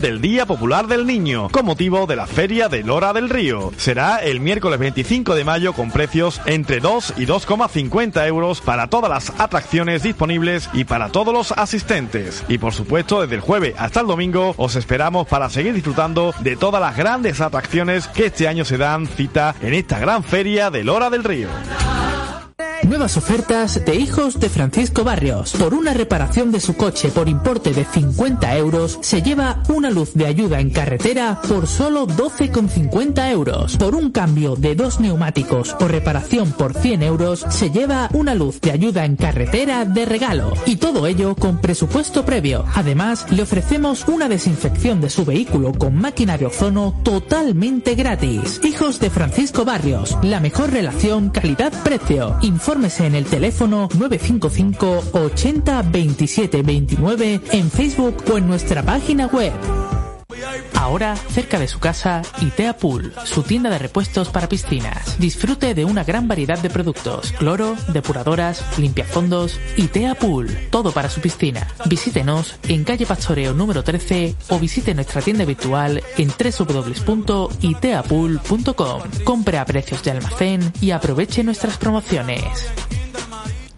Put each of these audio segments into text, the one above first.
del Día Popular del Niño, con motivo de la Feria de Lora del Río. Será el miércoles 25 de mayo con precios entre 2 y 2,50 euros para todas las atracciones disponibles y para todos los asistentes. Y por supuesto, desde el jueves hasta el domingo os esperamos para seguir disfrutando de todas las grandes atracciones que este año se dan cita en esta gran feria de Lora del Río. Nuevas ofertas de Hijos de Francisco Barrios. Por una reparación de su coche por importe de 50 euros, se lleva una luz de ayuda en carretera por solo 12,50 euros. Por un cambio de dos neumáticos o reparación por 100 euros, se lleva una luz de ayuda en carretera de regalo. Y todo ello con presupuesto previo. Además, le ofrecemos una desinfección de su vehículo con máquina de ozono totalmente gratis. Hijos de Francisco Barrios. La mejor relación calidad-precio Infórmese en el teléfono 955 80 27 29 en Facebook o en nuestra página web. Ahora, cerca de su casa, ITEA Pool, su tienda de repuestos para piscinas. Disfrute de una gran variedad de productos, cloro, depuradoras, limpiafondos, ITEA Pool, todo para su piscina. Visítenos en calle Pastoreo número 13 o visite nuestra tienda virtual en www.iteapool.com. Compre a precios de almacén y aproveche nuestras promociones.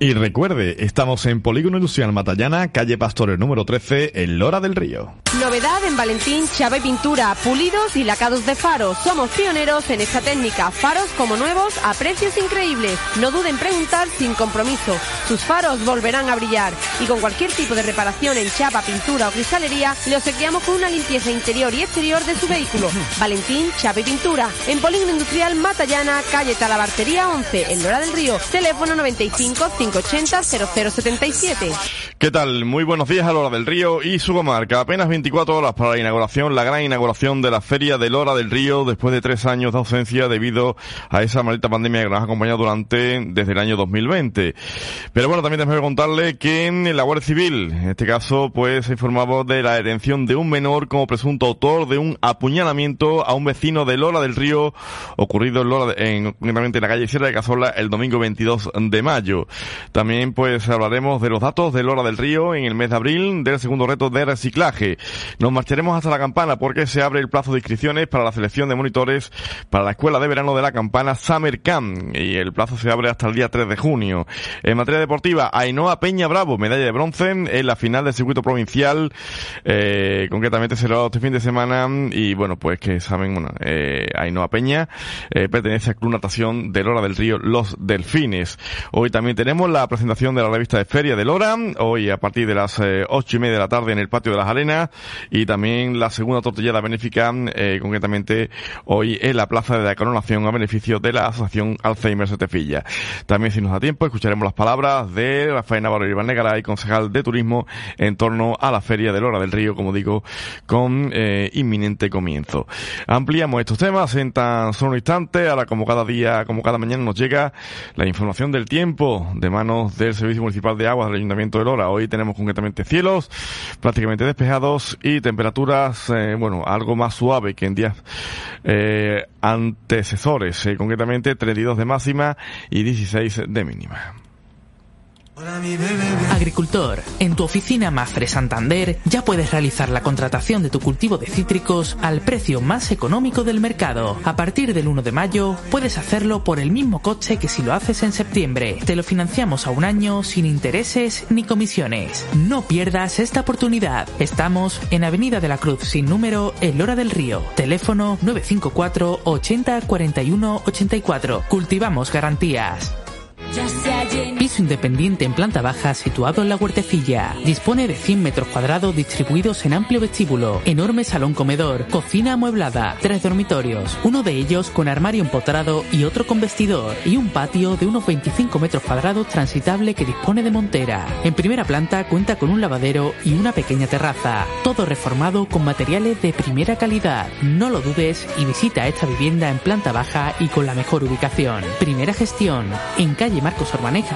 Y recuerde, estamos en Polígono Industrial Matallana, calle Pastores número 13, en Lora del Río. Novedad en Valentín Chave Pintura, pulidos y lacados de faros. Somos pioneros en esta técnica. Faros como nuevos a precios increíbles. No duden en preguntar sin compromiso. Sus faros volverán a brillar. Y con cualquier tipo de reparación en chapa, pintura o cristalería, le obsequiamos con una limpieza interior y exterior de su vehículo. Valentín Chave Pintura, en Polígono Industrial Matallana, calle Talabartería 11, en Lora del Río. Teléfono 95 580-0077. ¿Qué tal? Muy buenos días a Lora del Río y su comarca. Apenas 24 horas para la inauguración, la gran inauguración de la Feria de Lora del Río después de tres años de ausencia debido a esa maldita pandemia que nos ha acompañado durante, desde el año 2020. Pero bueno, también tengo que contarle que en la Guardia Civil, en este caso, pues se informaba de la detención de un menor como presunto autor de un apuñalamiento a un vecino de Lora del Río ocurrido en Lora, en, concretamente en la calle Sierra de Cazola el domingo 22 de mayo. También pues hablaremos de los datos de Lora del Río en el mes de abril del segundo reto de reciclaje. Nos marcharemos hasta la campana porque se abre el plazo de inscripciones para la selección de monitores para la escuela de verano de la campana Summer Camp y el plazo se abre hasta el día 3 de junio. En materia deportiva, Ainhoa Peña Bravo, medalla de bronce en la final del circuito provincial, eh, concretamente será este fin de semana y bueno, pues que saben, bueno, eh, Ainhoa Peña eh, pertenece al Club Natación de Lora del Río Los Delfines. Hoy también tenemos la presentación de la revista de Feria de Lora, hoy a partir de las eh, ocho y media de la tarde en el patio de las arenas, y también la segunda tortillada benéfica, eh, concretamente hoy en la plaza de la coronación a beneficio de la Asociación Alzheimer Setefilla. También, si nos da tiempo, escucharemos las palabras de Rafael Navarro Iván Negaray, concejal de turismo, en torno a la Feria de Lora del Río, como digo, con eh, inminente comienzo. Ampliamos estos temas en tan solo un instante, ahora como cada día, como cada mañana nos llega la información del tiempo de manos del Servicio Municipal de Aguas del Ayuntamiento de Lora. Hoy tenemos concretamente cielos prácticamente despejados y temperaturas, eh, bueno, algo más suave que en días eh, antecesores, eh, concretamente 32 de máxima y 16 de mínima. Agricultor, en tu oficina Mafre Santander ya puedes realizar la contratación de tu cultivo de cítricos al precio más económico del mercado. A partir del 1 de mayo puedes hacerlo por el mismo coche que si lo haces en septiembre. Te lo financiamos a un año sin intereses ni comisiones. No pierdas esta oportunidad. Estamos en Avenida de la Cruz sin número El Hora del Río. Teléfono 954 80 41 84. Cultivamos garantías. Piso independiente en planta baja situado en la huertecilla. Dispone de 100 metros cuadrados distribuidos en amplio vestíbulo, enorme salón comedor, cocina amueblada, tres dormitorios, uno de ellos con armario empotrado y otro con vestidor, y un patio de unos 25 metros cuadrados transitable que dispone de montera. En primera planta cuenta con un lavadero y una pequeña terraza, todo reformado con materiales de primera calidad. No lo dudes y visita esta vivienda en planta baja y con la mejor ubicación. Primera gestión, en calle Marcos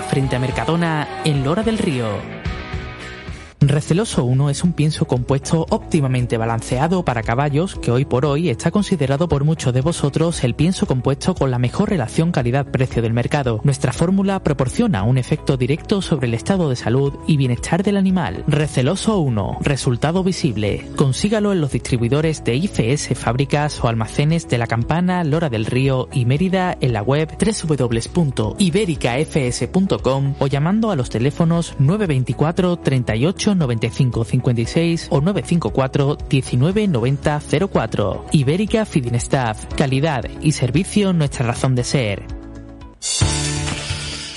Frente a Mercadona, en Lora del Río. Receloso 1 es un pienso compuesto óptimamente balanceado para caballos que hoy por hoy está considerado por muchos de vosotros el pienso compuesto con la mejor relación calidad-precio del mercado. Nuestra fórmula proporciona un efecto directo sobre el estado de salud y bienestar del animal. Receloso 1, resultado visible. Consígalo en los distribuidores de IFS Fábricas o almacenes de La Campana, Lora del Río y Mérida en la web www.ibericafs.com o llamando a los teléfonos 924 38 95 56 o 954 19 90 04. Ibérica Feeding Staff. Calidad y servicio nuestra razón de ser.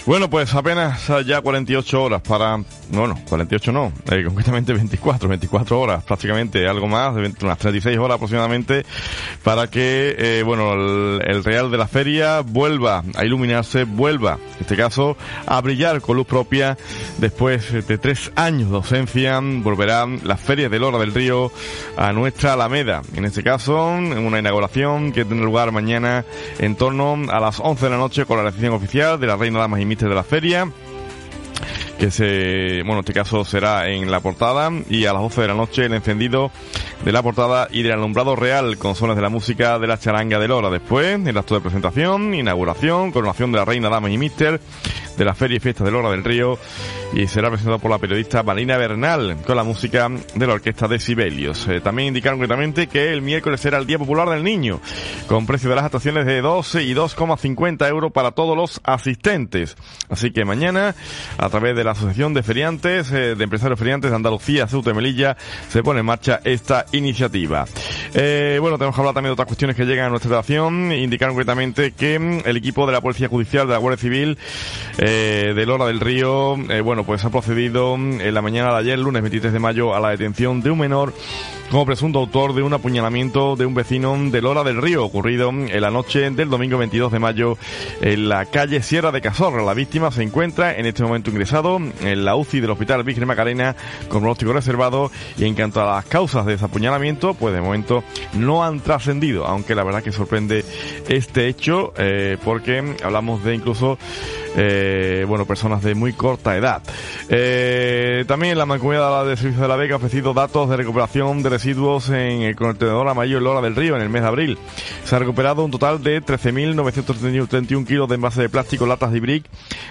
Bueno, pues apenas ya 48 horas para bueno, 48 no, eh, concretamente 24, 24 horas prácticamente, algo más, de unas 36 horas aproximadamente, para que, eh, bueno, el, Real de la Feria vuelva a iluminarse, vuelva, en este caso, a brillar con luz propia después de tres años de ausencia, volverán las ferias del Hora del Río a nuestra Alameda, en este caso, en una inauguración que tendrá lugar mañana en torno a las 11 de la noche con la recepción oficial de la Reina Damas y Mister de la Feria, que se, bueno, en este caso será en la portada y a las 12 de la noche el encendido de la portada y del alumbrado real con sones de la música de la charanga de Lora. Después, el acto de presentación, inauguración, coronación de la reina, dama y mister de la Feria y Fiesta de Lora del Río y será presentado por la periodista Marina Bernal con la música de la orquesta de Sibelius. Eh, también indicaron concretamente que el miércoles será el Día Popular del Niño con precio de las actuaciones de 12 y 2,50 euros para todos los asistentes. Así que mañana, a través de la Asociación de Feriantes, eh, de Empresarios Feriantes de Andalucía, Ceuta y Melilla, se pone en marcha esta iniciativa. Eh, bueno, tenemos que hablar también de otras cuestiones que llegan a nuestra redacción. Indicaron concretamente que mm, el equipo de la Policía Judicial de la Guardia Civil eh, de Lora del Río, eh, bueno, pues ha procedido en la mañana de ayer, lunes 23 de mayo, a la detención de un menor como presunto autor de un apuñalamiento de un vecino de Lora del Río, ocurrido en la noche del domingo 22 de mayo en la calle Sierra de Cazorra. La víctima se encuentra en este momento ingresado en la UCI del Hospital Virgen Macarena con pronóstico reservado y en cuanto a las causas de ese apuñalamiento, pues de momento no han trascendido, aunque la verdad que sorprende este hecho eh, porque hablamos de incluso eh, bueno, personas de muy corta edad. Eh, también la mancomunidad de Servicio de la Vega ha ofrecido datos de recuperación de residuos en el contenedor amarillo Lora del Río en el mes de abril. Se ha recuperado un total de 13.931 kilos de envase de plástico, latas de brick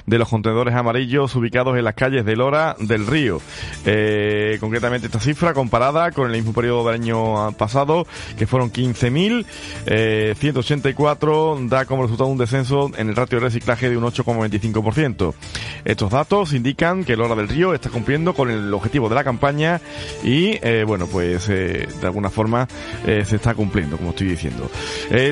de los contenedores amarillos ubicados en las calles de Lora del Río. Eh, concretamente esta cifra comparada con el mismo periodo del año pasado, que fueron 15.184, da como resultado un descenso en el ratio de reciclaje de un 8,20 25%. Estos datos indican que Lora del Río está cumpliendo con el objetivo de la campaña y, eh, bueno, pues eh, de alguna forma eh, se está cumpliendo, como estoy diciendo.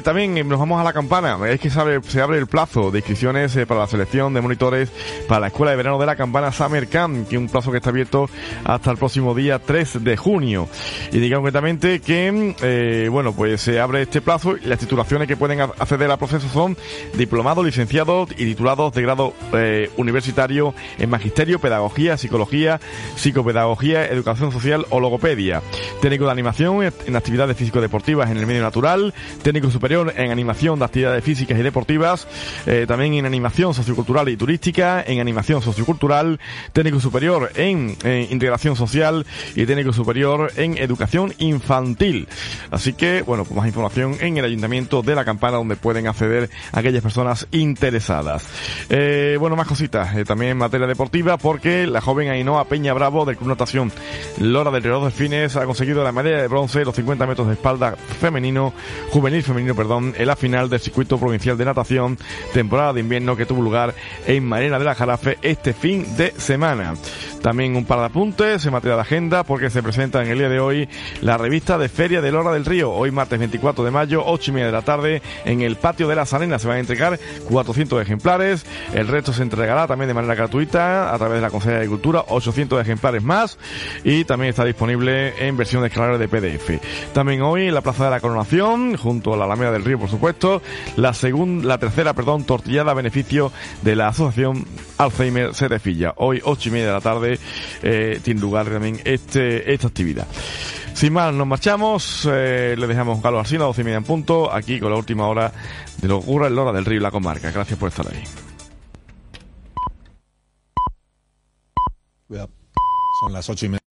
también nos vamos a la campana. Es que se abre el plazo de inscripciones para la selección de monitores para la Escuela de Verano de la Campana Summer Camp, que es un plazo que está abierto hasta el próximo día 3 de junio. Y digamos concretamente que, bueno, pues se abre este plazo y las titulaciones que pueden acceder al proceso son diplomados, licenciados y titulados de grado eh, universitario en magisterio, pedagogía, psicología, psicopedagogía, educación social o logopedia. Técnico de animación en actividades físico-deportivas en el medio natural, técnico superior en animación de actividades físicas y deportivas, eh, también en animación sociocultural y turística, en animación sociocultural, técnico superior en, integración social y técnico superior en educación infantil. Así que, bueno, pues más información en el Ayuntamiento de La Campana donde pueden acceder aquellas personas interesadas. Eh, bueno, más cositas, eh, también en materia deportiva, porque la joven Ainhoa Peña Bravo del Club Natación Lora del Reloj de Fines ha conseguido recogido la medalla de bronce, los 50 metros de espalda femenino, juvenil femenino, perdón, en la final del circuito provincial de natación, temporada de invierno que tuvo lugar en Marina de la Jarafe este fin de semana. También un par de apuntes en materia de agenda porque se presenta en el día de hoy la revista de Feria de Lora del Río. Hoy martes 24 de mayo, 8 y media de la tarde, en el patio de las Arenas se van a entregar 400 ejemplares. El resto se entregará también de manera gratuita a través de la Consejería de Agricultura, 800 ejemplares más y también está disponible en versión de escalar de PDF. También hoy en la Plaza de la Coronación, junto a la Alameda del Río, por supuesto, la segunda, la tercera, perdón, tortillada a beneficio de la Asociación Alzheimer Setefilla. Hoy, 8 y media de la tarde, eh, tiene lugar también este, esta actividad. Sin más, nos marchamos, eh, le dejamos Carlos Arsina, 12 y media en punto, aquí con la última hora de lo que ocurre en Lora del Río y la comarca. Gracias por estar ahí. Son las ocho y media.